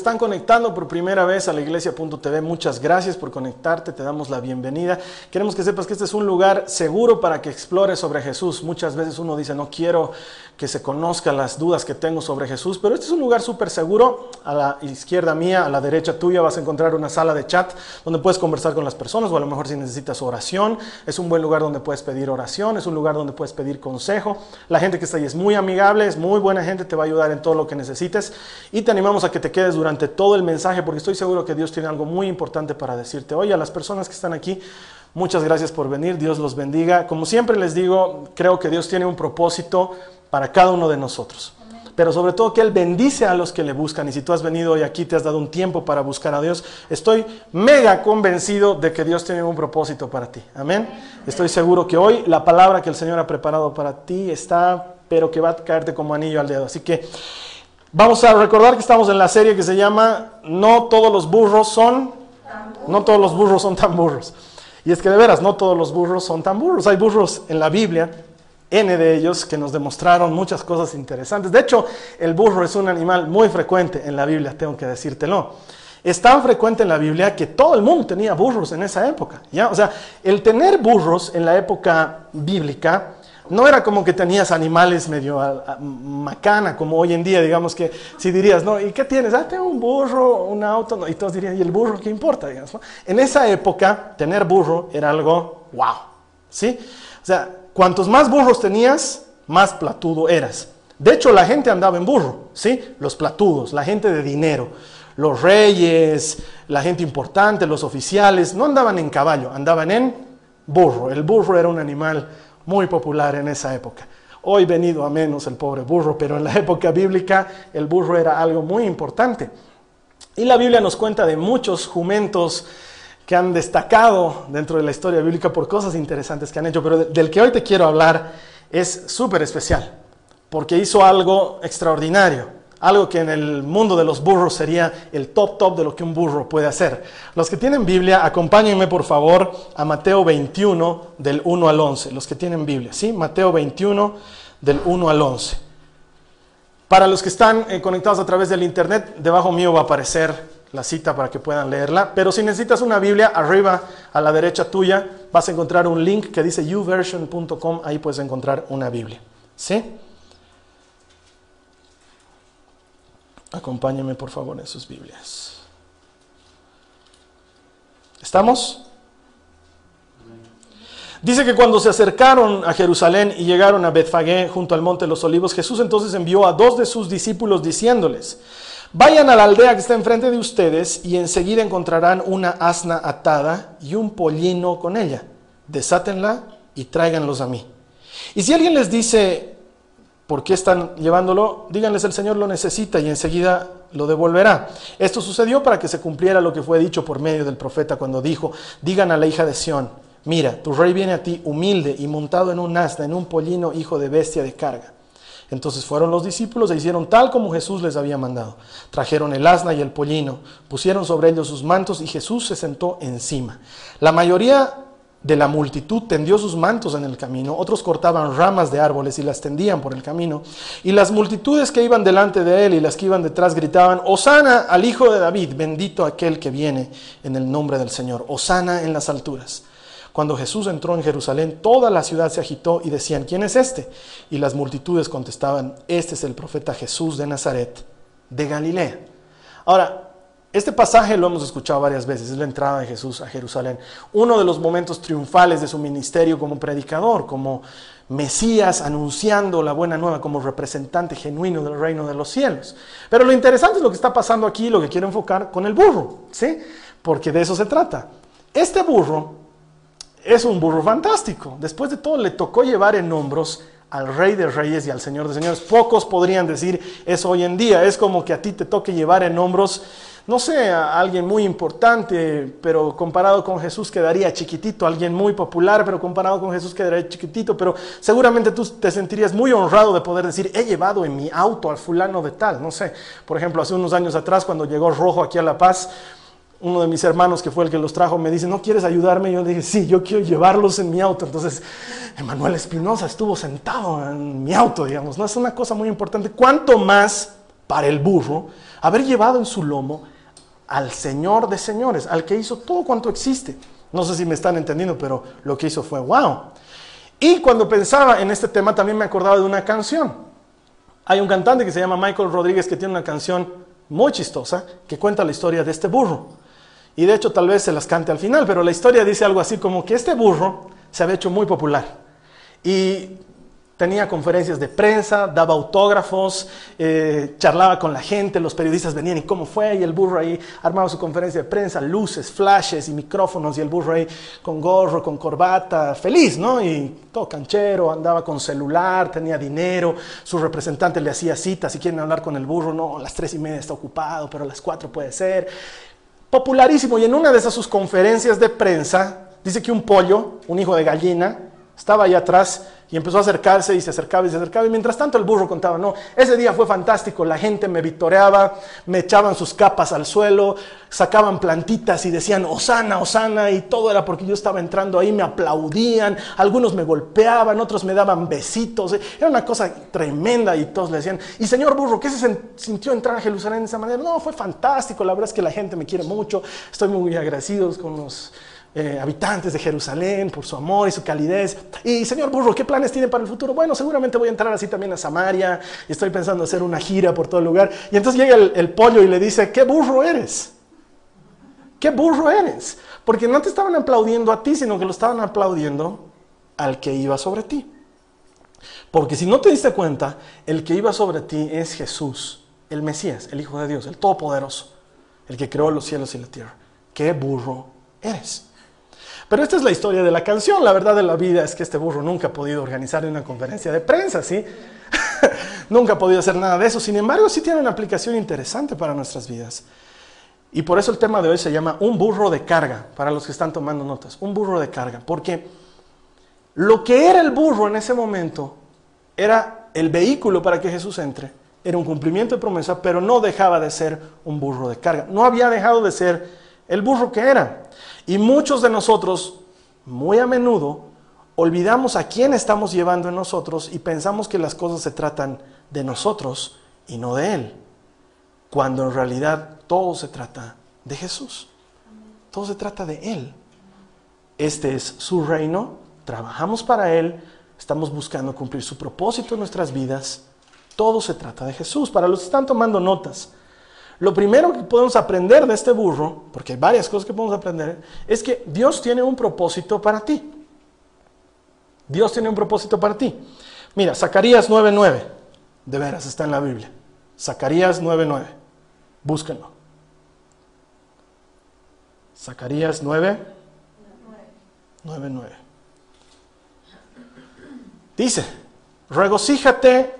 Están conectando por primera vez a la iglesia.tv. Muchas gracias por conectarte, te damos la bienvenida. Queremos que sepas que este es un lugar seguro para que explores sobre Jesús. Muchas veces uno dice, no quiero que se conozcan las dudas que tengo sobre Jesús, pero este es un lugar súper seguro. A la izquierda mía, a la derecha tuya vas a encontrar una sala de chat donde puedes conversar con las personas o a lo mejor si necesitas oración. Es un buen lugar donde puedes pedir oración, es un lugar donde puedes pedir consejo. La gente que está ahí es muy amigable, es muy buena gente, te va a ayudar en todo lo que necesites. Y te animamos a que te quedes durante todo el mensaje porque estoy seguro que Dios tiene algo muy importante para decirte. Hoy a las personas que están aquí, muchas gracias por venir, Dios los bendiga. Como siempre les digo, creo que Dios tiene un propósito para cada uno de nosotros. Pero sobre todo que Él bendice a los que le buscan. Y si tú has venido hoy aquí, te has dado un tiempo para buscar a Dios, estoy mega convencido de que Dios tiene un propósito para ti. Amén. Estoy seguro que hoy la palabra que el Señor ha preparado para ti está, pero que va a caerte como anillo al dedo. Así que vamos a recordar que estamos en la serie que se llama No todos los burros son, no todos los burros son tan burros. Y es que de veras, no todos los burros son tan burros. Hay burros en la Biblia N de ellos que nos demostraron muchas cosas interesantes. De hecho, el burro es un animal muy frecuente en la Biblia, tengo que decírtelo. Es tan frecuente en la Biblia que todo el mundo tenía burros en esa época. ¿ya? O sea, el tener burros en la época bíblica no era como que tenías animales medio a- a- macana, como hoy en día, digamos que si dirías, no, ¿y qué tienes? Ah, tengo un burro, un auto, no, y todos dirían, ¿y el burro qué importa? En esa época, tener burro era algo wow, ¿sí? O sea, cuantos más burros tenías, más platudo eras. De hecho, la gente andaba en burro, ¿sí? Los platudos, la gente de dinero, los reyes, la gente importante, los oficiales, no andaban en caballo, andaban en burro. El burro era un animal muy popular en esa época. Hoy venido a menos el pobre burro, pero en la época bíblica el burro era algo muy importante. Y la Biblia nos cuenta de muchos jumentos que han destacado dentro de la historia bíblica por cosas interesantes que han hecho, pero de- del que hoy te quiero hablar es súper especial, porque hizo algo extraordinario, algo que en el mundo de los burros sería el top top de lo que un burro puede hacer. Los que tienen Biblia, acompáñenme por favor a Mateo 21 del 1 al 11, los que tienen Biblia, ¿sí? Mateo 21 del 1 al 11. Para los que están eh, conectados a través del internet, debajo mío va a aparecer la cita para que puedan leerla. Pero si necesitas una Biblia, arriba a la derecha tuya vas a encontrar un link que dice uversion.com. Ahí puedes encontrar una Biblia. ¿Sí? Acompáñenme por favor en sus Biblias. ¿Estamos? Dice que cuando se acercaron a Jerusalén y llegaron a Betfagé junto al monte de los olivos, Jesús entonces envió a dos de sus discípulos diciéndoles, vayan a la aldea que está enfrente de ustedes y enseguida encontrarán una asna atada y un pollino con ella. Desátenla y tráiganlos a mí. Y si alguien les dice, ¿por qué están llevándolo? Díganles, el Señor lo necesita y enseguida lo devolverá. Esto sucedió para que se cumpliera lo que fue dicho por medio del profeta cuando dijo, digan a la hija de Sión, mira, tu rey viene a ti humilde y montado en un asna, en un pollino, hijo de bestia de carga. Entonces fueron los discípulos e hicieron tal como Jesús les había mandado. Trajeron el asna y el pollino, pusieron sobre ellos sus mantos y Jesús se sentó encima. La mayoría de la multitud tendió sus mantos en el camino, otros cortaban ramas de árboles y las tendían por el camino, y las multitudes que iban delante de él y las que iban detrás gritaban, Osana al Hijo de David, bendito aquel que viene en el nombre del Señor, Osana en las alturas. Cuando Jesús entró en Jerusalén, toda la ciudad se agitó y decían, ¿quién es este? Y las multitudes contestaban, este es el profeta Jesús de Nazaret, de Galilea. Ahora, este pasaje lo hemos escuchado varias veces, es la entrada de Jesús a Jerusalén. Uno de los momentos triunfales de su ministerio como predicador, como Mesías anunciando la buena nueva, como representante genuino del reino de los cielos. Pero lo interesante es lo que está pasando aquí, lo que quiero enfocar con el burro, ¿sí? Porque de eso se trata. Este burro es un burro fantástico. Después de todo, le tocó llevar en hombros al Rey de Reyes y al Señor de Señores. Pocos podrían decir eso hoy en día. Es como que a ti te toque llevar en hombros, no sé, alguien muy importante, pero comparado con Jesús quedaría chiquitito. Alguien muy popular, pero comparado con Jesús quedaría chiquitito. Pero seguramente tú te sentirías muy honrado de poder decir, he llevado en mi auto al fulano de tal. No sé, por ejemplo, hace unos años atrás, cuando llegó Rojo aquí a La Paz, uno de mis hermanos que fue el que los trajo me dice, ¿no quieres ayudarme? Yo le dije, sí, yo quiero llevarlos en mi auto. Entonces, Emanuel Espinosa estuvo sentado en mi auto, digamos. No es una cosa muy importante. ¿Cuánto más para el burro haber llevado en su lomo al Señor de señores, al que hizo todo cuanto existe? No sé si me están entendiendo, pero lo que hizo fue wow. Y cuando pensaba en este tema también me acordaba de una canción. Hay un cantante que se llama Michael Rodríguez que tiene una canción muy chistosa que cuenta la historia de este burro. Y de hecho tal vez se las cante al final, pero la historia dice algo así como que este burro se había hecho muy popular. Y tenía conferencias de prensa, daba autógrafos, eh, charlaba con la gente, los periodistas venían y cómo fue, y el burro ahí armaba su conferencia de prensa, luces, flashes y micrófonos, y el burro ahí con gorro, con corbata, feliz, ¿no? Y todo canchero, andaba con celular, tenía dinero, su representante le hacía citas, si quieren hablar con el burro, no, a las tres y media está ocupado, pero a las cuatro puede ser popularísimo. Y en una de esas sus conferencias de prensa, dice que un pollo, un hijo de gallina, estaba ahí atrás y empezó a acercarse y se acercaba y se acercaba. Y mientras tanto el burro contaba, no, ese día fue fantástico, la gente me vitoreaba, me echaban sus capas al suelo, sacaban plantitas y decían, Osana, Osana, y todo era porque yo estaba entrando ahí, me aplaudían, algunos me golpeaban, otros me daban besitos, era una cosa tremenda y todos le decían, y señor burro, ¿qué se sintió entrar a Jerusalén de esa manera? No, fue fantástico, la verdad es que la gente me quiere mucho, estoy muy agradecido con los eh, habitantes de Jerusalén por su amor y su calidez. Y señor Burro, ¿qué planes tiene para el futuro? Bueno, seguramente voy a entrar así también a Samaria y estoy pensando hacer una gira por todo el lugar. Y entonces llega el, el pollo y le dice, ¿qué burro eres? ¿Qué burro eres? Porque no te estaban aplaudiendo a ti, sino que lo estaban aplaudiendo al que iba sobre ti. Porque si no te diste cuenta, el que iba sobre ti es Jesús, el Mesías, el Hijo de Dios, el Todopoderoso, el que creó los cielos y la tierra. ¿Qué burro eres? Pero esta es la historia de la canción. La verdad de la vida es que este burro nunca ha podido organizar una conferencia de prensa, ¿sí? nunca ha podido hacer nada de eso. Sin embargo, sí tiene una aplicación interesante para nuestras vidas. Y por eso el tema de hoy se llama un burro de carga, para los que están tomando notas. Un burro de carga. Porque lo que era el burro en ese momento era el vehículo para que Jesús entre. Era un cumplimiento de promesa, pero no dejaba de ser un burro de carga. No había dejado de ser el burro que era. Y muchos de nosotros, muy a menudo, olvidamos a quién estamos llevando en nosotros y pensamos que las cosas se tratan de nosotros y no de Él, cuando en realidad todo se trata de Jesús. Todo se trata de Él. Este es su reino, trabajamos para Él, estamos buscando cumplir su propósito en nuestras vidas. Todo se trata de Jesús. Para los que están tomando notas, lo primero que podemos aprender de este burro, porque hay varias cosas que podemos aprender, es que Dios tiene un propósito para ti. Dios tiene un propósito para ti. Mira, Zacarías 9:9, de veras está en la Biblia. Zacarías 9:9, búsquenlo. Zacarías 9, 9:9. Dice, regocíjate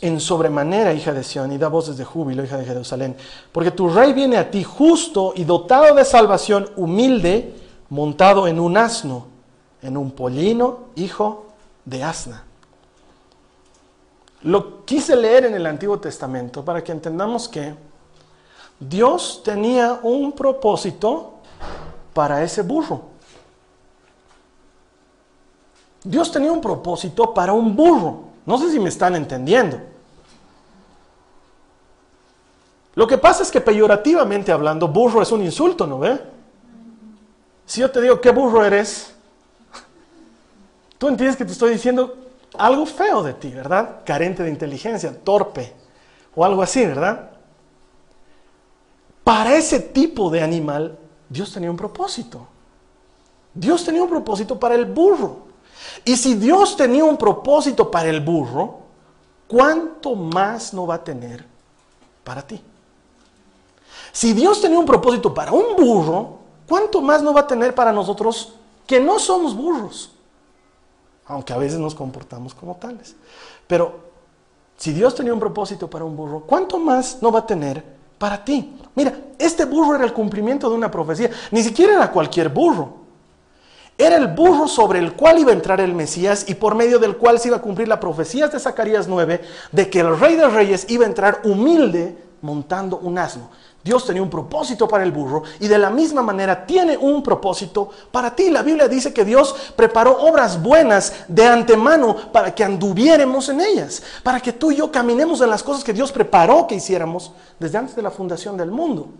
en sobremanera, hija de Sión, y da voces de júbilo, hija de Jerusalén, porque tu rey viene a ti justo y dotado de salvación, humilde, montado en un asno, en un pollino, hijo de asna. Lo quise leer en el Antiguo Testamento para que entendamos que Dios tenía un propósito para ese burro. Dios tenía un propósito para un burro. No sé si me están entendiendo. Lo que pasa es que peyorativamente hablando, burro es un insulto, ¿no ve? Si yo te digo, ¿qué burro eres? Tú entiendes que te estoy diciendo algo feo de ti, ¿verdad? Carente de inteligencia, torpe o algo así, ¿verdad? Para ese tipo de animal, Dios tenía un propósito. Dios tenía un propósito para el burro. Y si Dios tenía un propósito para el burro, ¿cuánto más no va a tener para ti? Si Dios tenía un propósito para un burro, ¿cuánto más no va a tener para nosotros que no somos burros, aunque a veces nos comportamos como tales. Pero si Dios tenía un propósito para un burro, ¿cuánto más no va a tener para ti? Mira, este burro era el cumplimiento de una profecía, ni siquiera era cualquier burro. Era el burro sobre el cual iba a entrar el Mesías y por medio del cual se iba a cumplir la profecía de Zacarías 9 de que el rey de reyes iba a entrar humilde montando un asno. Dios tenía un propósito para el burro y de la misma manera tiene un propósito para ti. La Biblia dice que Dios preparó obras buenas de antemano para que anduviéramos en ellas, para que tú y yo caminemos en las cosas que Dios preparó que hiciéramos desde antes de la fundación del mundo.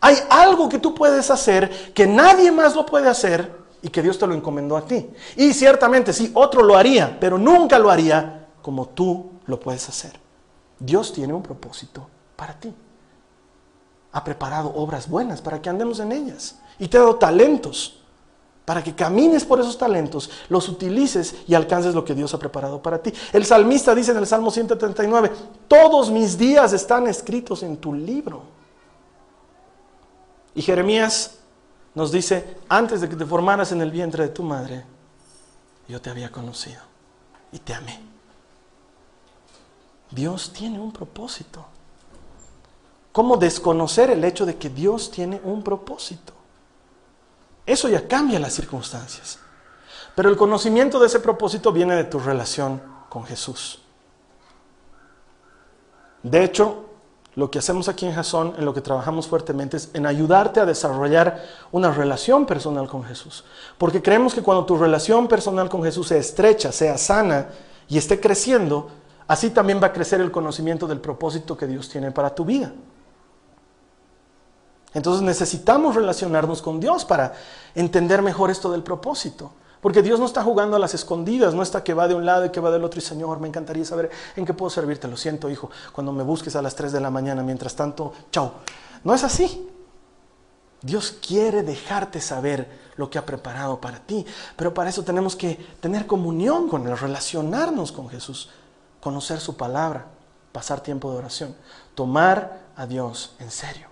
Hay algo que tú puedes hacer que nadie más lo puede hacer y que Dios te lo encomendó a ti. Y ciertamente sí, otro lo haría, pero nunca lo haría como tú lo puedes hacer. Dios tiene un propósito para ti. Ha preparado obras buenas para que andemos en ellas. Y te ha dado talentos para que camines por esos talentos, los utilices y alcances lo que Dios ha preparado para ti. El salmista dice en el Salmo 139, todos mis días están escritos en tu libro. Y Jeremías nos dice, antes de que te formaras en el vientre de tu madre, yo te había conocido y te amé. Dios tiene un propósito. ¿Cómo desconocer el hecho de que Dios tiene un propósito? Eso ya cambia las circunstancias. Pero el conocimiento de ese propósito viene de tu relación con Jesús. De hecho, lo que hacemos aquí en Jason, en lo que trabajamos fuertemente, es en ayudarte a desarrollar una relación personal con Jesús. Porque creemos que cuando tu relación personal con Jesús se estrecha, sea sana y esté creciendo, así también va a crecer el conocimiento del propósito que Dios tiene para tu vida. Entonces necesitamos relacionarnos con Dios para entender mejor esto del propósito. Porque Dios no está jugando a las escondidas, no está que va de un lado y que va del otro. Y Señor, me encantaría saber en qué puedo servirte. Lo siento, hijo, cuando me busques a las 3 de la mañana, mientras tanto, chao. No es así. Dios quiere dejarte saber lo que ha preparado para ti. Pero para eso tenemos que tener comunión con Él, relacionarnos con Jesús, conocer su palabra, pasar tiempo de oración, tomar a Dios en serio.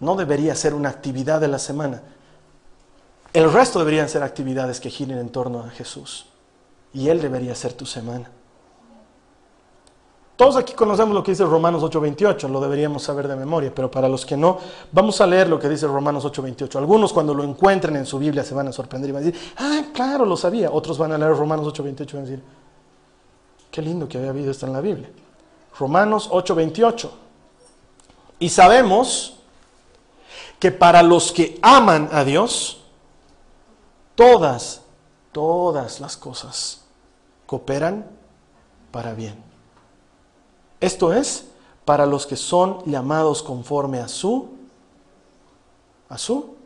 No debería ser una actividad de la semana el resto deberían ser actividades que giren en torno a Jesús. Y Él debería ser tu semana. Todos aquí conocemos lo que dice Romanos 8:28, lo deberíamos saber de memoria, pero para los que no, vamos a leer lo que dice Romanos 8:28. Algunos cuando lo encuentren en su Biblia se van a sorprender y van a decir, ah, claro, lo sabía. Otros van a leer Romanos 8:28 y van a decir, qué lindo que había habido esto en la Biblia. Romanos 8:28. Y sabemos que para los que aman a Dios, todas, todas las cosas cooperan para bien. Esto es, para los que son llamados conforme a su, a su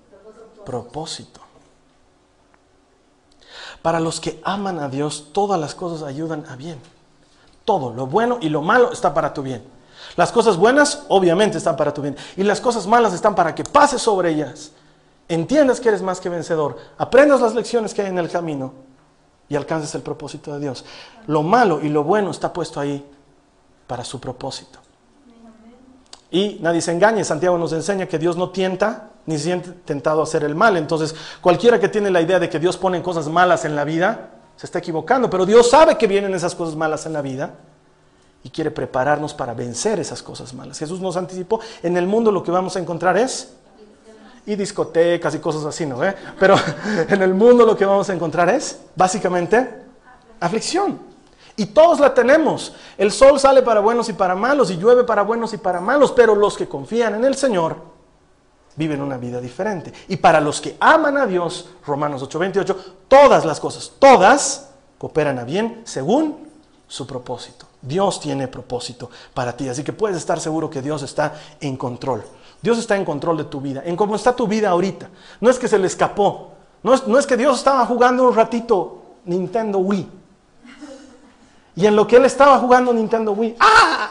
propósito. Para los que aman a Dios, todas las cosas ayudan a bien. Todo, lo bueno y lo malo está para tu bien. Las cosas buenas obviamente están para tu bien. Y las cosas malas están para que pases sobre ellas entiendas que eres más que vencedor, aprendas las lecciones que hay en el camino y alcances el propósito de Dios. Lo malo y lo bueno está puesto ahí para su propósito. Y nadie se engañe, Santiago nos enseña que Dios no tienta ni siente tentado a hacer el mal. Entonces, cualquiera que tiene la idea de que Dios pone cosas malas en la vida, se está equivocando. Pero Dios sabe que vienen esas cosas malas en la vida y quiere prepararnos para vencer esas cosas malas. Jesús nos anticipó, en el mundo lo que vamos a encontrar es y discotecas y cosas así, ¿no? Pero en el mundo lo que vamos a encontrar es básicamente aflicción. Y todos la tenemos. El sol sale para buenos y para malos y llueve para buenos y para malos, pero los que confían en el Señor viven una vida diferente. Y para los que aman a Dios, Romanos 8:28, todas las cosas, todas cooperan a bien según su propósito. Dios tiene propósito para ti, así que puedes estar seguro que Dios está en control. Dios está en control de tu vida, en cómo está tu vida ahorita. No es que se le escapó, no es, no es que Dios estaba jugando un ratito Nintendo Wii. Y en lo que él estaba jugando Nintendo Wii, ¡ah!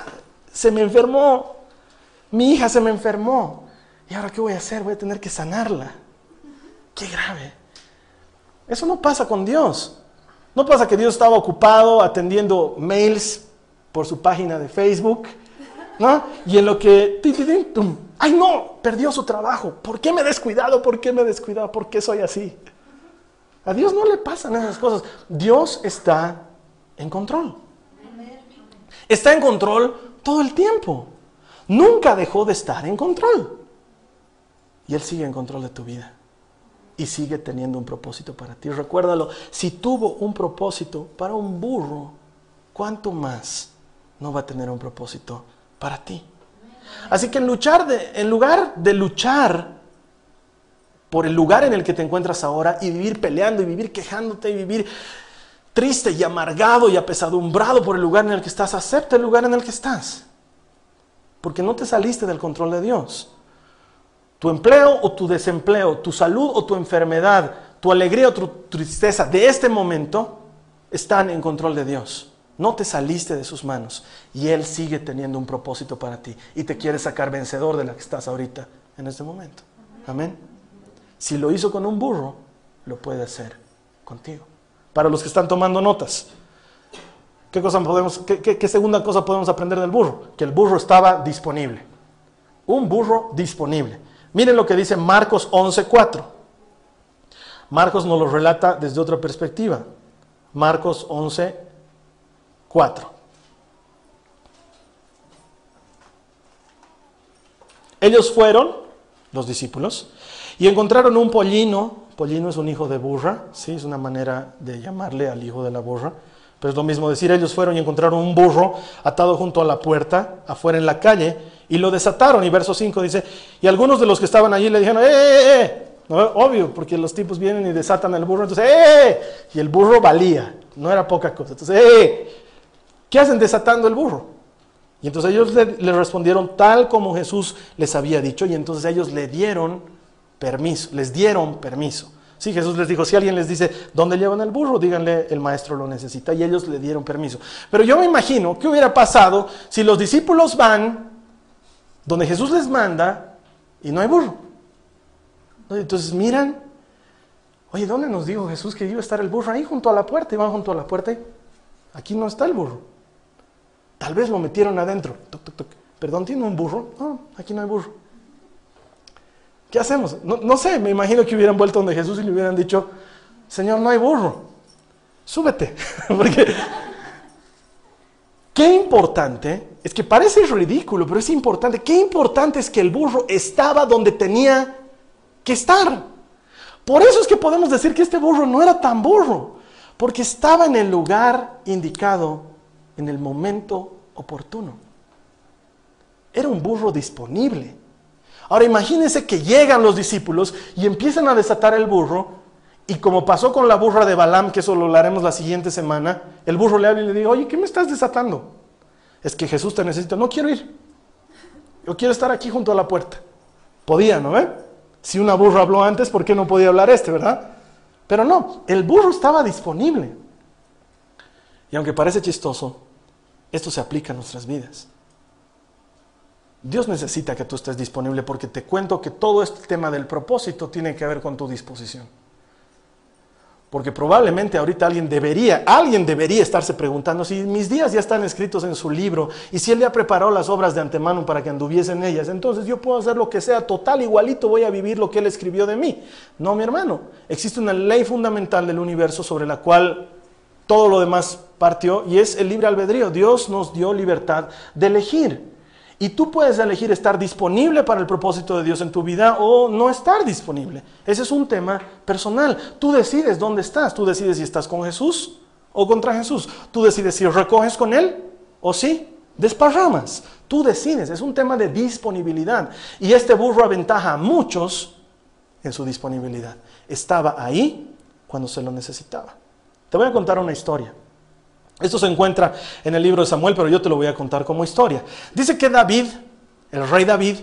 Se me enfermó. Mi hija se me enfermó. ¿Y ahora qué voy a hacer? Voy a tener que sanarla. Qué grave. Eso no pasa con Dios. No pasa que Dios estaba ocupado atendiendo mails por su página de Facebook ¿no? Y en lo que, ay no, perdió su trabajo. ¿Por qué me he descuidado? ¿Por qué me descuidado? ¿Por qué soy así? A Dios no le pasan esas cosas. Dios está en control. Está en control todo el tiempo. Nunca dejó de estar en control. Y Él sigue en control de tu vida. Y sigue teniendo un propósito para ti. Recuérdalo, si tuvo un propósito para un burro, ¿cuánto más no va a tener un propósito para ti? Así que en, en lugar de luchar por el lugar en el que te encuentras ahora y vivir peleando y vivir quejándote y vivir triste y amargado y apesadumbrado por el lugar en el que estás, acepta el lugar en el que estás. Porque no te saliste del control de Dios. Tu empleo o tu desempleo, tu salud o tu enfermedad, tu alegría o tu tristeza de este momento están en control de Dios. No te saliste de sus manos y Él sigue teniendo un propósito para ti y te quiere sacar vencedor de la que estás ahorita en este momento. Amén. Si lo hizo con un burro, lo puede hacer contigo. Para los que están tomando notas, ¿qué, cosa podemos, qué, segunda cosa podemos aprender del burro? Que el burro estaba disponible. Un burro disponible. Miren lo que dice Marcos 11:4. Marcos nos lo relata desde otra perspectiva. Marcos 11:4. Ellos fueron, los discípulos, y encontraron un pollino. Pollino es un hijo de burra, ¿sí? es una manera de llamarle al hijo de la burra. Pero es lo mismo decir, ellos fueron y encontraron un burro atado junto a la puerta, afuera en la calle, y lo desataron. Y verso 5 dice, y algunos de los que estaban allí le dijeron, ¡eh, eh, eh! ¿No? Obvio, porque los tipos vienen y desatan el burro, entonces, ¡eh! eh! Y el burro valía, no era poca cosa. Entonces, ¡eh! ¿Qué hacen desatando el burro? Y entonces ellos le, respondieron tal como Jesús les había dicho, y entonces ellos le dieron permiso, les dieron permiso. Sí, Jesús les dijo, si alguien les dice, ¿dónde llevan el burro? Díganle, el maestro lo necesita. Y ellos le dieron permiso. Pero yo me imagino qué hubiera pasado si los discípulos van donde Jesús les manda y no hay burro. Entonces miran, oye, ¿dónde nos dijo Jesús que iba a estar el burro? Ahí junto a la puerta, y van junto a la puerta y aquí no está el burro. Tal vez lo metieron adentro. Toc, toc, toc. Perdón, ¿tiene un burro? No, aquí no hay burro. ¿Qué hacemos? No, sé, me imagino que hubieran vuelto donde Jesús y le hubieran dicho, Señor, no hay burro, súbete. Qué importante, es que parece ridículo, pero es importante, qué importante es que el burro estaba donde tenía que estar. Por eso es que podemos decir que este burro no era tan burro, porque estaba en el lugar indicado, en el momento oportuno. Era un burro disponible. Ahora imagínense que llegan los discípulos y empiezan a desatar el burro, y como pasó con la burra de Balaam, que eso lo haremos la siguiente semana, el burro le habla y le dice, oye, ¿qué me estás desatando? Es que Jesús te necesita, no quiero ir, yo quiero estar aquí junto a la puerta. Podía, ¿no ve? Si una burra habló antes, ¿por qué no podía hablar este, verdad? Pero no, el burro estaba disponible. Y aunque parece chistoso, esto se aplica a nuestras vidas. Dios necesita que tú estés disponible porque te cuento que todo este tema del propósito tiene que ver con tu disposición. Porque probablemente ahorita alguien debería, alguien debería estarse preguntando si mis días ya están escritos en su libro y si él ya preparó las obras de antemano para que anduviesen ellas, entonces yo puedo hacer lo que sea total, igualito voy a vivir lo que él escribió de mí. No, mi hermano, existe una ley fundamental del universo sobre la cual todo lo demás partió y es el libre albedrío. Dios nos dio libertad de elegir. Y tú puedes elegir estar disponible para el propósito de Dios en tu vida o no estar disponible. Ese es un tema personal. Tú decides dónde estás. Tú decides si estás con Jesús o contra Jesús. Tú decides si recoges con Él o si desparramas. Tú decides. Es un tema de disponibilidad. Y este burro aventaja a muchos en su disponibilidad. Estaba ahí cuando se lo necesitaba. Te voy a contar una historia. Esto se encuentra en el libro de Samuel, pero yo te lo voy a contar como historia. Dice que David, el rey David,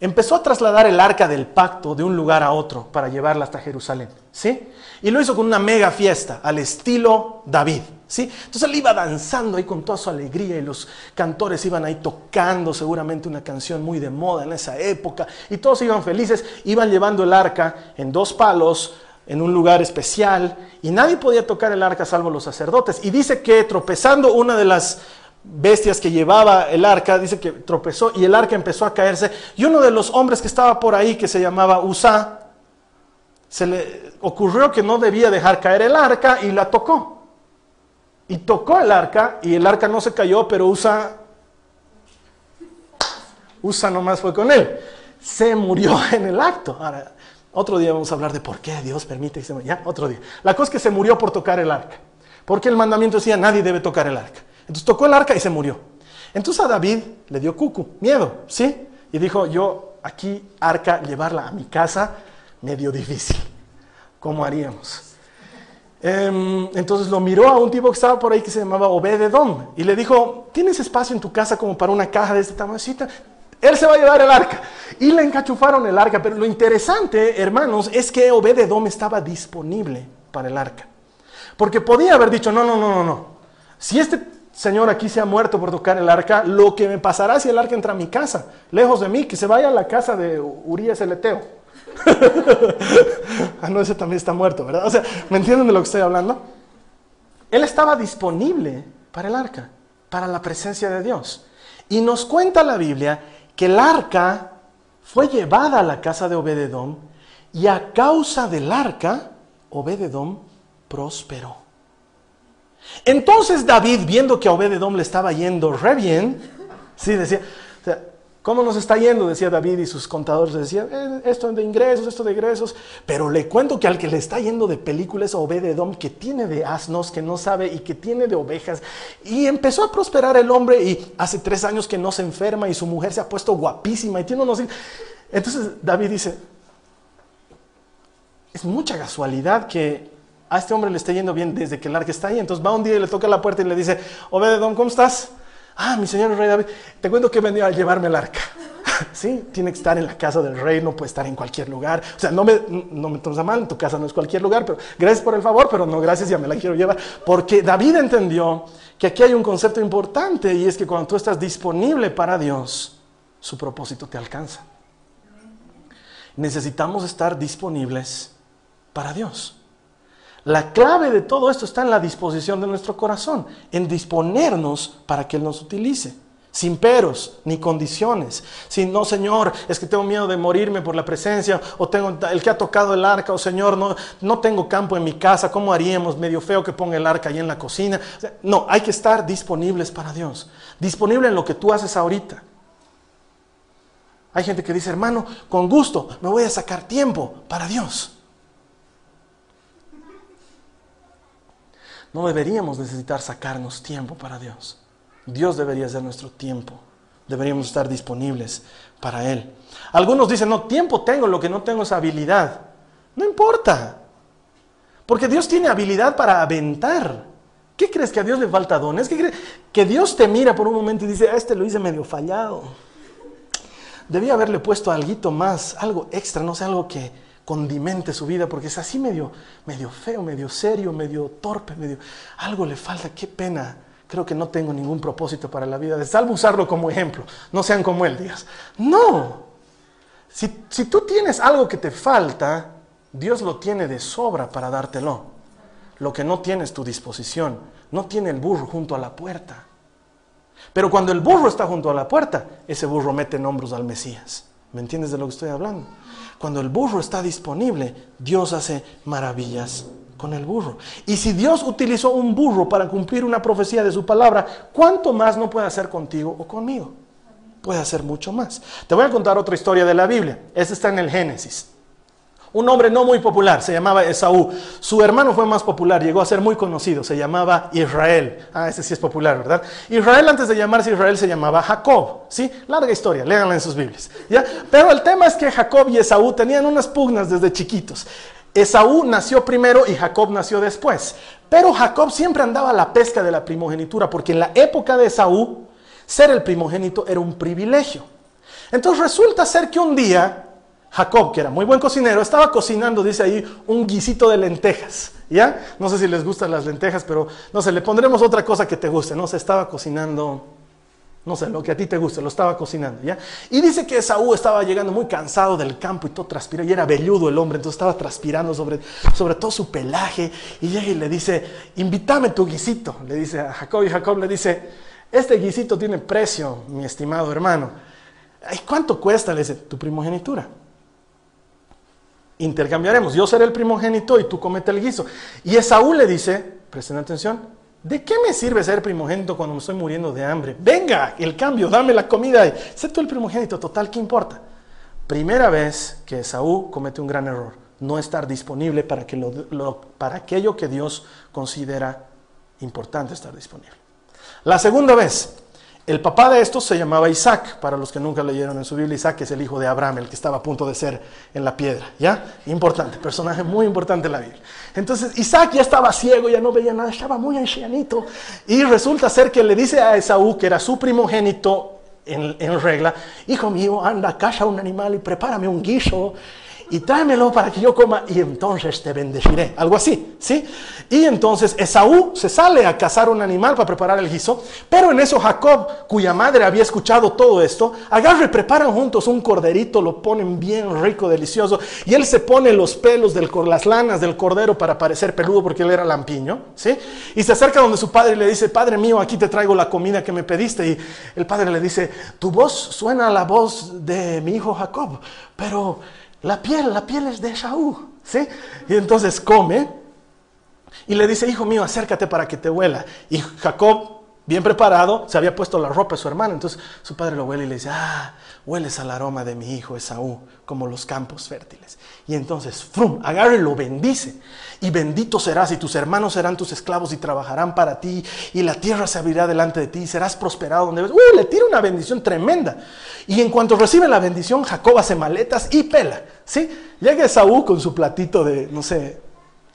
empezó a trasladar el arca del pacto de un lugar a otro para llevarla hasta Jerusalén, ¿sí? Y lo hizo con una mega fiesta, al estilo David, ¿sí? Entonces él iba danzando ahí con toda su alegría y los cantores iban ahí tocando seguramente una canción muy de moda en esa época y todos iban felices, iban llevando el arca en dos palos en un lugar especial y nadie podía tocar el arca salvo los sacerdotes. Y dice que tropezando una de las bestias que llevaba el arca, dice que tropezó y el arca empezó a caerse. Y uno de los hombres que estaba por ahí, que se llamaba Usa, se le ocurrió que no debía dejar caer el arca y la tocó. Y tocó el arca y el arca no se cayó, pero Usa, Usa nomás fue con él. Se murió en el acto. Ahora, otro día vamos a hablar de por qué Dios permite que se muera. Ya, otro día. La cosa es que se murió por tocar el arca. Porque el mandamiento decía nadie debe tocar el arca. Entonces tocó el arca y se murió. Entonces a David le dio cucu, miedo, ¿sí? Y dijo, yo aquí arca, llevarla a mi casa, medio difícil. ¿Cómo haríamos? Em, entonces lo miró a un tipo que estaba por ahí que se llamaba Obededom y le dijo, ¿tienes espacio en tu casa como para una caja de este tamaño? Él se va a llevar el arca. Y le encachufaron el arca. Pero lo interesante, hermanos, es que Obededom estaba disponible para el arca. Porque podía haber dicho, no, no, no, no, no. Si este señor aquí se ha muerto por tocar el arca, lo que me pasará si el arca entra a mi casa, lejos de mí, que se vaya a la casa de Urias el Eteo. ah, no, ese también está muerto, ¿verdad? O sea, ¿me entienden de lo que estoy hablando? Él estaba disponible para el arca, para la presencia de Dios. Y nos cuenta la Biblia que el arca fue llevada a la casa de Obededom y a causa del arca, Obededom prosperó. Entonces David, viendo que a Obededom le estaba yendo re bien, sí, decía, ¿cómo nos está yendo? Decía David y sus contadores decían, "Eh, esto de ingresos, esto de ingresos, pero le cuento que al que le está yendo de películas Obededom, que tiene de asnos, que no sabe y que tiene de ovejas, y empezó a prosperar el hombre y hace tres años que no se enferma y su mujer se ha puesto guapísima y tiene unos... Entonces David dice, es mucha casualidad que a este hombre le esté yendo bien desde que el arca está ahí. Entonces va un día y le toca la puerta y le dice, Obededom, ¿cómo estás? Ah, mi señor rey David, te cuento que he venido a llevarme el arca. Sí, tiene que estar en la casa del rey, no puede estar en cualquier lugar. O sea, no me, no me tomes a mal, tu casa no es cualquier lugar, pero gracias por el favor, pero no gracias, ya me la quiero llevar. Porque David entendió que aquí hay un concepto importante y es que cuando tú estás disponible para Dios, su propósito te alcanza. Necesitamos estar disponibles para Dios. La clave de todo esto está en la disposición de nuestro corazón, en disponernos para que Él nos utilice, sin peros ni condiciones. Sin, no, Señor, es que tengo miedo de morirme por la presencia, o tengo el que ha tocado el arca, o Señor, no, no tengo campo en mi casa, ¿cómo haríamos? Medio feo que ponga el arca ahí en la cocina. No, hay que estar disponibles para Dios, disponible en lo que tú haces ahorita. Hay gente que dice, hermano, con gusto me voy a sacar tiempo para Dios. No deberíamos necesitar sacarnos tiempo para Dios. Dios debería ser nuestro tiempo. Deberíamos estar disponibles para Él. Algunos dicen, no, tiempo tengo, lo que no tengo es habilidad. No importa. Porque Dios tiene habilidad para aventar. ¿Qué crees que a Dios le falta dones? ¿Qué crees? Que Dios te mira por un momento y dice, a este lo hice medio fallado. Debía haberle puesto algo más, algo extra, no sé, algo que, condimente su vida, porque es así medio, medio feo, medio serio, medio torpe, medio... Algo le falta, qué pena. Creo que no tengo ningún propósito para la vida, de salvo usarlo como ejemplo. No sean como él, digas. No. Si, si tú tienes algo que te falta, Dios lo tiene de sobra para dártelo. Lo que no tiene es tu disposición. No tiene el burro junto a la puerta. Pero cuando el burro está junto a la puerta, ese burro mete en hombros al Mesías. ¿Me entiendes de lo que estoy hablando? Cuando el burro está disponible, Dios hace maravillas con el burro. Y si Dios utilizó un burro para cumplir una profecía de su palabra, ¿cuánto más no puede hacer contigo o conmigo? Puede hacer mucho más. Te voy a contar otra historia de la Biblia. Esta está en el Génesis. Un hombre no muy popular, se llamaba Esaú. Su hermano fue más popular, llegó a ser muy conocido, se llamaba Israel. Ah, ese sí es popular, ¿verdad? Israel antes de llamarse Israel se llamaba Jacob, ¿sí? Larga historia, léanla en sus Biblias. Pero el tema es que Jacob y Esaú tenían unas pugnas desde chiquitos. Esaú nació primero y Jacob nació después. Pero Jacob siempre andaba a la pesca de la primogenitura, porque en la época de Esaú, ser el primogénito era un privilegio. Entonces resulta ser que un día Jacob, que era muy buen cocinero, estaba cocinando, dice ahí, un guisito de lentejas. ¿Ya? No sé si les gustan las lentejas, pero no sé, le pondremos otra cosa que te guste. No sé, estaba cocinando, no sé, lo que a ti te guste, lo estaba cocinando. ¿Ya? Y dice que Saúl estaba llegando muy cansado del campo y todo transpiró, y era velludo el hombre, entonces estaba transpirando sobre, sobre todo su pelaje. Y llega y le dice, invítame tu guisito, le dice a Jacob, y Jacob le dice, Este guisito tiene precio, mi estimado hermano. Ay, ¿Cuánto cuesta? Le dice, tu primogenitura. Intercambiaremos. Yo seré el primogénito y tú comete el guiso. Y Esaú le dice, presten atención, ¿de qué me sirve ser primogénito cuando me estoy muriendo de hambre? Venga, el cambio, dame la comida. y Sé tú el primogénito, total, ¿qué importa? Primera vez que Esaú comete un gran error, no estar disponible para, que lo- para aquello que Dios considera importante estar disponible. La segunda vez, el papá de estos se llamaba Isaac, para los que nunca leyeron en su Biblia, Isaac es el hijo de Abraham, el que estaba a punto de ser en la piedra, ¿ya? Importante, personaje muy importante en la Biblia. Entonces Isaac ya estaba ciego, ya no veía nada, estaba muy ancianito, y resulta ser que le dice a Esaú, que era su primogénito en, regla, hijo mío, anda, caza un animal y prepárame un guiso y tráemelo para que yo coma y entonces te bendeciré. Algo así, ¿sí? Y entonces Esaú se sale a cazar un animal para preparar el guiso, pero en eso Jacob, cuya madre había escuchado todo esto, agarra y preparan juntos un corderito, lo ponen bien rico, delicioso, y él se pone los pelos, del, las lanas del cordero para parecer peludo porque él era lampiño, ¿sí? Y se acerca donde su padre y le dice, Padre mío, aquí te traigo la comida que me pediste. Y el padre le dice, tu voz suena a la voz de mi hijo Jacob, pero la piel, la piel es de Esaú, ¿sí? Y entonces come y le dice, hijo mío, acércate para que te huela. Y Jacob, bien preparado, se había puesto la ropa de su hermano. Entonces su padre lo huele y le dice, ah, hueles al aroma de mi hijo Esaú, como los campos fértiles. Y entonces, frum, agarra y lo bendice. Y bendito serás, y tus hermanos serán tus esclavos y trabajarán para ti, y la tierra se abrirá delante de ti, y serás prosperado donde ves. ¡Uh! Le tira una bendición tremenda. Y en cuanto recibe la bendición, Jacob hace maletas y pela. ¿sí? Llega Esaú con su platito de, no sé,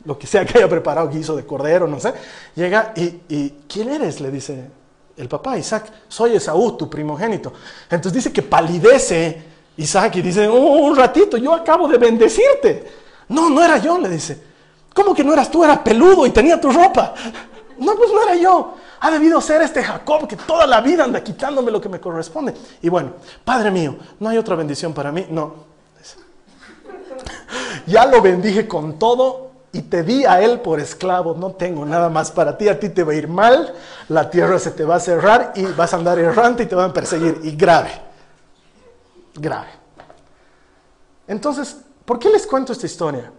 lo que sea que haya preparado, guiso de cordero, no sé. Llega y, ¿quién eres? Le dice el papá, Isaac, soy Esaú, tu primogénito. Entonces dice que palidece Isaac y dice, "Oh, un ratito, yo acabo de bendecirte. No, no era yo, le dice. ¿Cómo que no eras tú? Era peludo y tenía tu ropa. No, pues no era yo. Ha debido ser este Jacob que toda la vida anda quitándome lo que me corresponde. Y bueno, Padre mío, ¿no hay otra bendición para mí? No. Ya lo bendije con todo y te di a él por esclavo. No tengo nada más para ti. A ti te va a ir mal, la tierra se te va a cerrar y vas a andar errante y te van a perseguir. Y grave. Grave. Entonces, ¿por qué les cuento esta historia?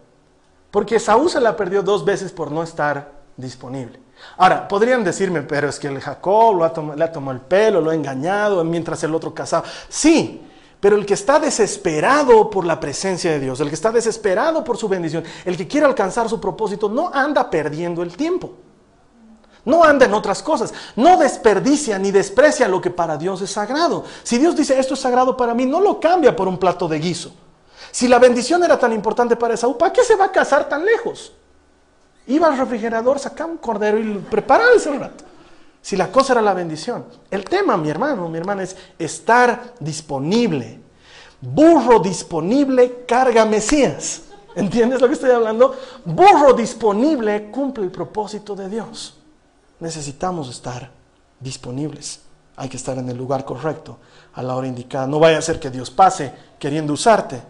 Porque Saúl se la perdió dos veces por no estar disponible. Ahora, podrían decirme, pero es que el Jacob lo ha le ha tomado el pelo, lo ha engañado, mientras el otro casaba. Sí, pero el que está desesperado por la presencia de Dios, el que está desesperado por su bendición, el que quiere alcanzar su propósito, no anda perdiendo el tiempo. No anda en otras cosas. No desperdicia ni desprecia lo que para Dios es sagrado. Si Dios dice esto es sagrado para mí, no lo cambia por un plato de guiso. Si la bendición era tan importante para Esaú, ¿para qué se va a casar tan lejos? Iba al refrigerador, sacaba un cordero y preparaba ese rato. Si la cosa era la bendición. El tema, mi hermano, mi hermana, es estar disponible. Burro disponible, carga Mesías. ¿Entiendes lo que estoy hablando? Burro disponible cumple el propósito de Dios. Necesitamos estar disponibles. Hay que estar en el lugar correcto, a la hora indicada. No vaya a ser que Dios pase queriendo usarte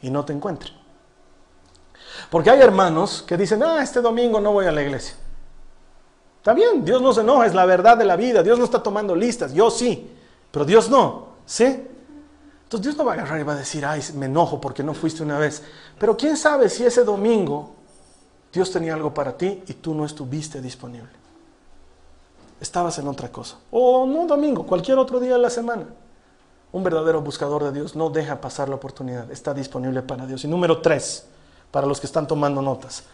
y no te encuentre. Porque hay hermanos que dicen, ah, este domingo no voy a la iglesia. Está bien, Dios no se enoja, es la verdad de la vida. Dios no está tomando listas, yo sí, pero Dios no, ¿sí? Entonces Dios no va a agarrar y va a decir, ay, me enojo porque no fuiste una vez. Pero quién sabe si ese domingo Dios tenía algo para ti y tú no estuviste disponible. Estabas en otra cosa. O no domingo, cualquier otro día de la semana. Un verdadero buscador de Dios no deja pasar la oportunidad, está disponible para Dios. Y número tres, para los que están tomando notas.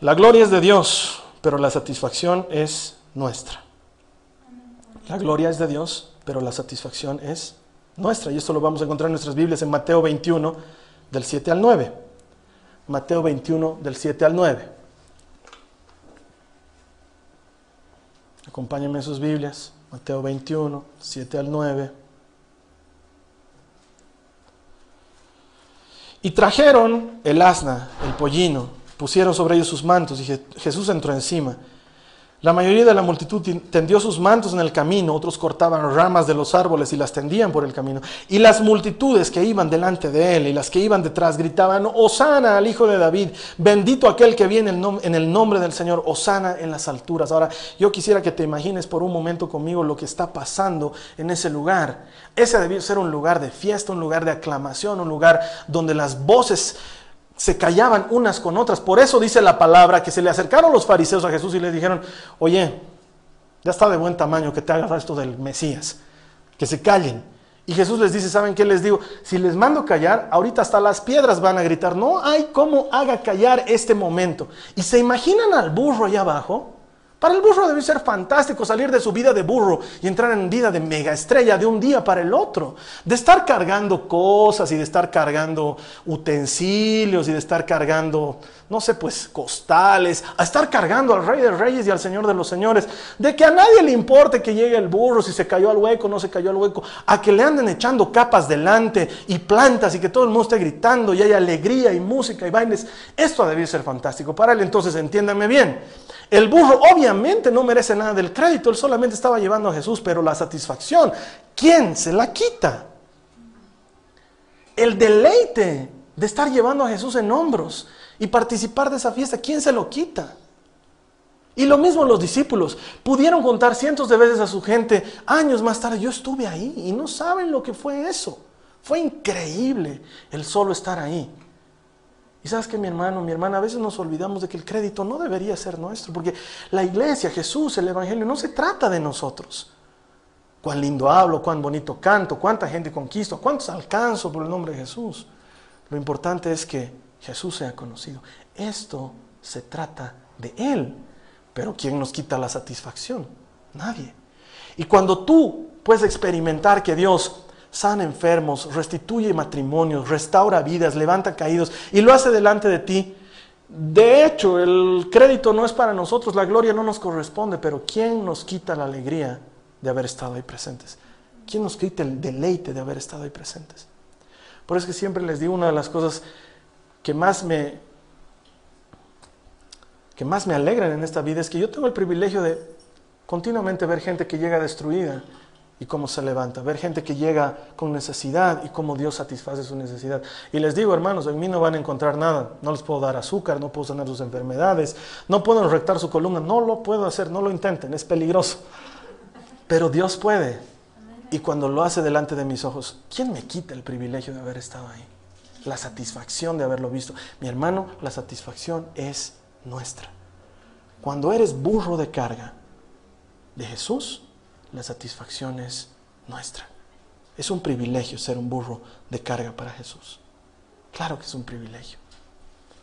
La gloria es de Dios, pero la satisfacción es nuestra. La gloria es de Dios, pero la satisfacción es nuestra. Y esto lo vamos a encontrar en nuestras Biblias en Mateo 21, del 7 al 9. Mateo 21, del 7 al 9. Acompáñenme en sus Biblias. Mateo 21, 7 al 9. Y trajeron el asna, el pollino, pusieron sobre ellos sus mantos y Je- Jesús entró encima. La mayoría de la multitud tendió sus mantos en el camino, otros cortaban ramas de los árboles y las tendían por el camino. Y las multitudes que iban delante de él y las que iban detrás gritaban, Osana al Hijo de David, bendito aquel que viene en el nombre del Señor, Osana en las alturas. Ahora, yo quisiera que te imagines por un momento conmigo lo que está pasando en ese lugar. Ese debió ser un lugar de fiesta, un lugar de aclamación, un lugar donde las voces se callaban unas con otras. Por eso dice la palabra que se le acercaron los fariseos a Jesús y le dijeron, oye, ya está de buen tamaño que te hagas esto del Mesías, que se callen. Y Jesús les dice, ¿saben qué les digo? Si les mando callar, ahorita hasta las piedras van a gritar, no hay cómo haga callar este momento. Y se imaginan al burro allá abajo, para el burro debe ser fantástico salir de su vida de burro y entrar en vida de mega estrella de un día para el otro. De estar cargando cosas y de estar cargando utensilios y de estar cargando, no sé, pues costales, a estar cargando al rey de reyes y al señor de los señores. De que a nadie le importe que llegue el burro, si se cayó al hueco, no se cayó al hueco. A que le anden echando capas delante y plantas y que todo el mundo esté gritando y hay alegría y música y bailes. Esto debe ser fantástico para él. Entonces, entiéndanme bien. El burro obviamente no merece nada del crédito, él solamente estaba llevando a Jesús, pero la satisfacción, ¿quién se la quita? El deleite de estar llevando a Jesús en hombros y participar de esa fiesta, ¿quién se lo quita? Y lo mismo los discípulos, pudieron contar cientos de veces a su gente, años más tarde, yo estuve ahí y no saben lo que fue eso. Fue increíble el solo estar ahí. Y sabes que mi hermano, mi hermana, a veces nos olvidamos de que el crédito no debería ser nuestro, porque la iglesia, Jesús, el Evangelio, no se trata de nosotros. Cuán lindo hablo, cuán bonito canto, cuánta gente conquisto, cuántos alcanzo por el nombre de Jesús. Lo importante es que Jesús sea conocido. Esto se trata de Él. Pero ¿quién nos quita la satisfacción? Nadie. Y cuando tú puedes experimentar que Dios sana enfermos, restituye matrimonios, restaura vidas, levanta caídos y lo hace delante de ti. De hecho, el crédito no es para nosotros, la gloria no nos corresponde, pero ¿quién nos quita la alegría de haber estado ahí presentes? ¿Quién nos quita el deleite de haber estado ahí presentes? Por eso que siempre les digo una de las cosas que más me que más me alegran en esta vida es que yo tengo el privilegio de continuamente ver gente que llega destruida, y cómo se levanta, ver gente que llega con necesidad y cómo Dios satisface su necesidad. Y les digo, hermanos, en mí no van a encontrar nada, no les puedo dar azúcar, no puedo sanar sus enfermedades, no puedo rectar su columna, no lo puedo hacer, no lo intenten, es peligroso. Pero Dios puede. Y cuando lo hace delante de mis ojos, ¿quién me quita el privilegio de haber estado ahí? La satisfacción de haberlo visto. Mi hermano, la satisfacción es nuestra. Cuando eres burro de carga de Jesús, la satisfacción es nuestra. Es un privilegio ser un burro de carga para Jesús. Claro que es un privilegio.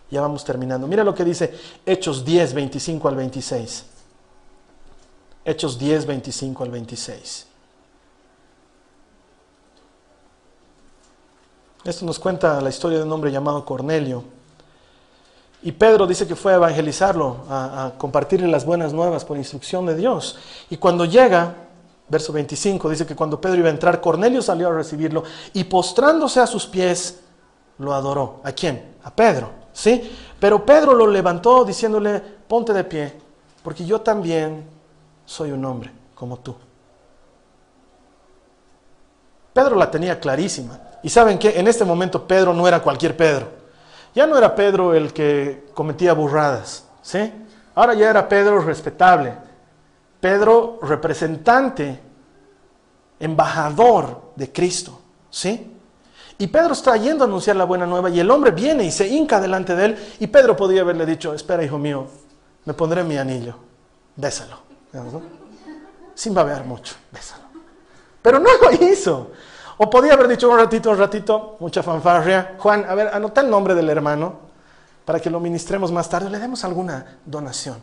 Ya vamos terminando. Mira lo que dice Hechos 10, 25 al 26. Hechos 10, 25 al 26. Esto nos cuenta la historia de un hombre llamado Cornelio. Y Pedro dice que fue a evangelizarlo, a, compartirle las buenas nuevas por instrucción de Dios. Y cuando llega, verso 25, dice que cuando Pedro iba a entrar, Cornelio salió a recibirlo y postrándose a sus pies, lo adoró. ¿A quién? A Pedro, ¿sí? Pero Pedro lo levantó diciéndole, ponte de pie, porque yo también soy un hombre como tú. Pedro la tenía clarísima. Y saben que en este momento Pedro no era cualquier Pedro. Ya no era Pedro el que cometía burradas, ¿sí? Ahora ya era Pedro respetable, Pedro, representante, embajador de Cristo, ¿sí? Y Pedro está yendo a anunciar la buena nueva y el hombre viene y se hinca delante de él y Pedro podría haberle dicho, espera hijo mío, me pondré mi anillo, bésalo, sin babear mucho, bésalo. Pero no lo hizo. O podía haber dicho un ratito, un ratito, mucha fanfarria, Juan, a ver, anota el nombre del hermano para que lo ministremos más tarde, le demos alguna donación.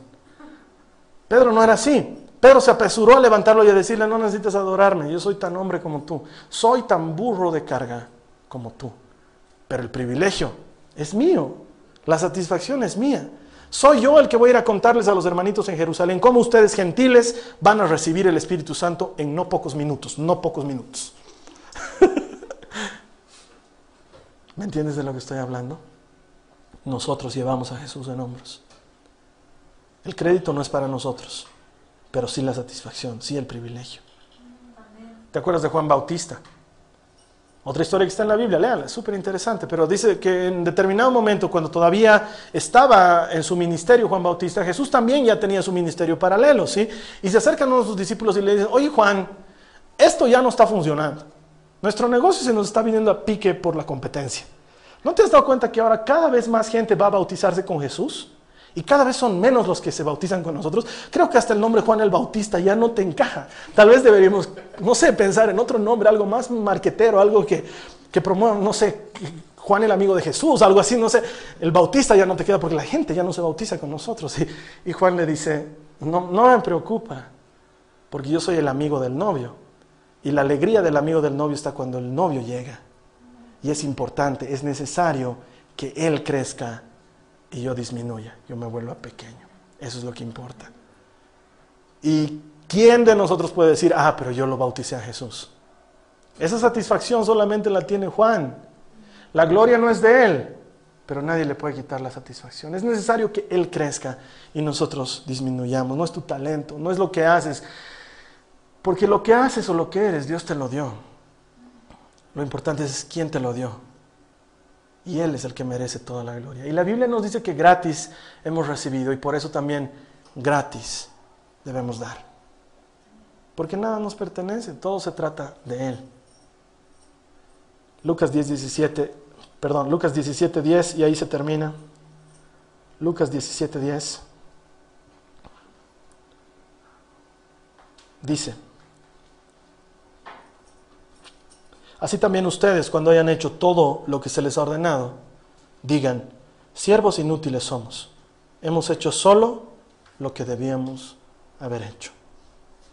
Pedro no era así. Pedro se apresuró a levantarlo y a decirle, no necesitas adorarme, yo soy tan hombre como tú, soy tan burro de carga como tú. Pero el privilegio es mío, la satisfacción es mía. Soy yo el que voy a ir a contarles a los hermanitos en Jerusalén cómo ustedes gentiles van a recibir el Espíritu Santo en no pocos minutos, no pocos minutos. ¿Me entiendes de lo que estoy hablando? Nosotros llevamos a Jesús en hombros. El crédito no es para nosotros. pero sí la satisfacción, sí el privilegio. ¿Te acuerdas de Juan Bautista? Otra historia que está en la Biblia, léala, es súper interesante, pero dice que en determinado momento, cuando todavía estaba en su ministerio Juan Bautista, Jesús también ya tenía su ministerio paralelo, ¿sí? Y se acercan uno de sus discípulos y le dicen, oye Juan, esto ya no está funcionando. Nuestro negocio se nos está viniendo a pique por la competencia. ¿No te has dado cuenta que ahora cada vez más gente va a bautizarse con Jesús? Y cada vez son menos los que se bautizan con nosotros. Creo que hasta el nombre Juan el Bautista ya no te encaja. Tal vez deberíamos, no sé, pensar en otro nombre, algo más marquetero, algo que, que promueva, no sé, Juan el amigo de Jesús, algo así, no sé. El bautista ya no te queda porque la gente ya no se bautiza con nosotros. Y, y Juan le dice, no, no me preocupa, porque yo soy el amigo del novio. Y la alegría del amigo del novio está cuando el novio llega. Y es importante, es necesario que él crezca y yo disminuya, yo me vuelva pequeño. Eso es lo que importa. ¿Y quién de nosotros puede decir, ah, pero yo lo bauticé a Jesús? Esa satisfacción solamente la tiene Juan. La gloria no es de él, pero nadie le puede quitar la satisfacción. Es necesario que él crezca y nosotros disminuyamos. No es tu talento, no es lo que haces. Porque lo que haces o lo que eres, Dios te lo dio. Lo importante es quién te lo dio. Y Él es el que merece toda la gloria. Y la Biblia nos dice que gratis hemos recibido y por eso también gratis debemos dar. Porque nada nos pertenece, todo se trata de Él. Lucas 10, 17, perdón, Lucas 17, 10 y ahí se termina. Lucas 17, 10. Dice, Así también ustedes, cuando hayan hecho todo lo que se les ha ordenado, digan, siervos inútiles somos. Hemos hecho solo lo que debíamos haber hecho.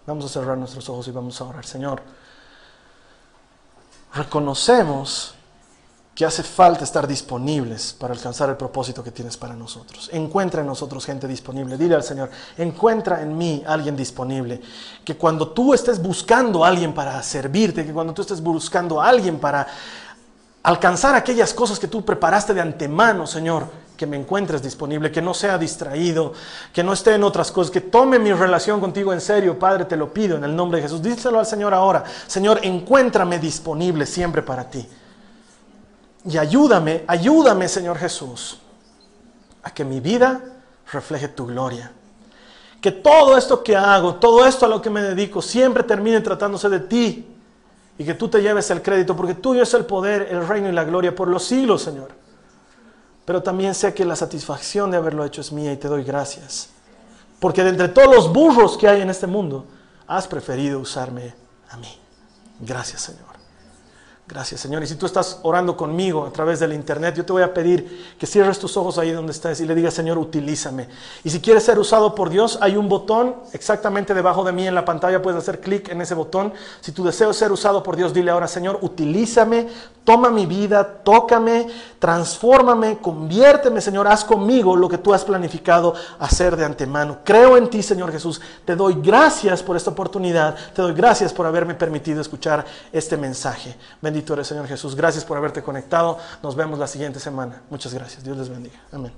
Vamos a cerrar nuestros ojos y vamos a orar. Señor, reconocemos que hace falta estar disponibles para alcanzar el propósito que tienes para nosotros. Encuentra en nosotros gente disponible. Dile al Señor, encuentra en mí alguien disponible. Que cuando tú estés buscando a alguien para servirte, que cuando tú estés buscando a alguien para alcanzar aquellas cosas que tú preparaste de antemano, Señor, que me encuentres disponible, que no sea distraído, que no esté en otras cosas, que tome mi relación contigo en serio, Padre, te lo pido en el nombre de Jesús. Díselo al Señor ahora. Señor, encuéntrame disponible siempre para ti. Y ayúdame, ayúdame Señor Jesús, a que mi vida refleje tu gloria. Que todo esto que hago, todo esto a lo que me dedico, siempre termine tratándose de ti. Y que tú te lleves el crédito, porque tuyo es el poder, el reino y la gloria por los siglos, Señor. Pero también sé que la satisfacción de haberlo hecho es mía y te doy gracias. Porque de entre todos los burros que hay en este mundo, has preferido usarme a mí. Gracias, Señor. Gracias, Señor. Y si tú estás orando conmigo a través del internet, yo te voy a pedir que cierres tus ojos ahí donde estás y le digas, Señor, utilízame. Y si quieres ser usado por Dios, hay un botón exactamente debajo de mí en la pantalla. Puedes hacer clic en ese botón. Si tu deseo es ser usado por Dios, dile ahora, Señor, utilízame, toma mi vida, tócame, transfórmame, conviérteme, Señor. Haz conmigo lo que tú has planificado hacer de antemano. Creo en ti, Señor Jesús. Te doy gracias por esta oportunidad. Te doy gracias por haberme permitido escuchar este mensaje. Bendito eres, Señor Jesús. Gracias por haberte conectado. Nos vemos la siguiente semana. Muchas gracias. Dios les bendiga. Amén.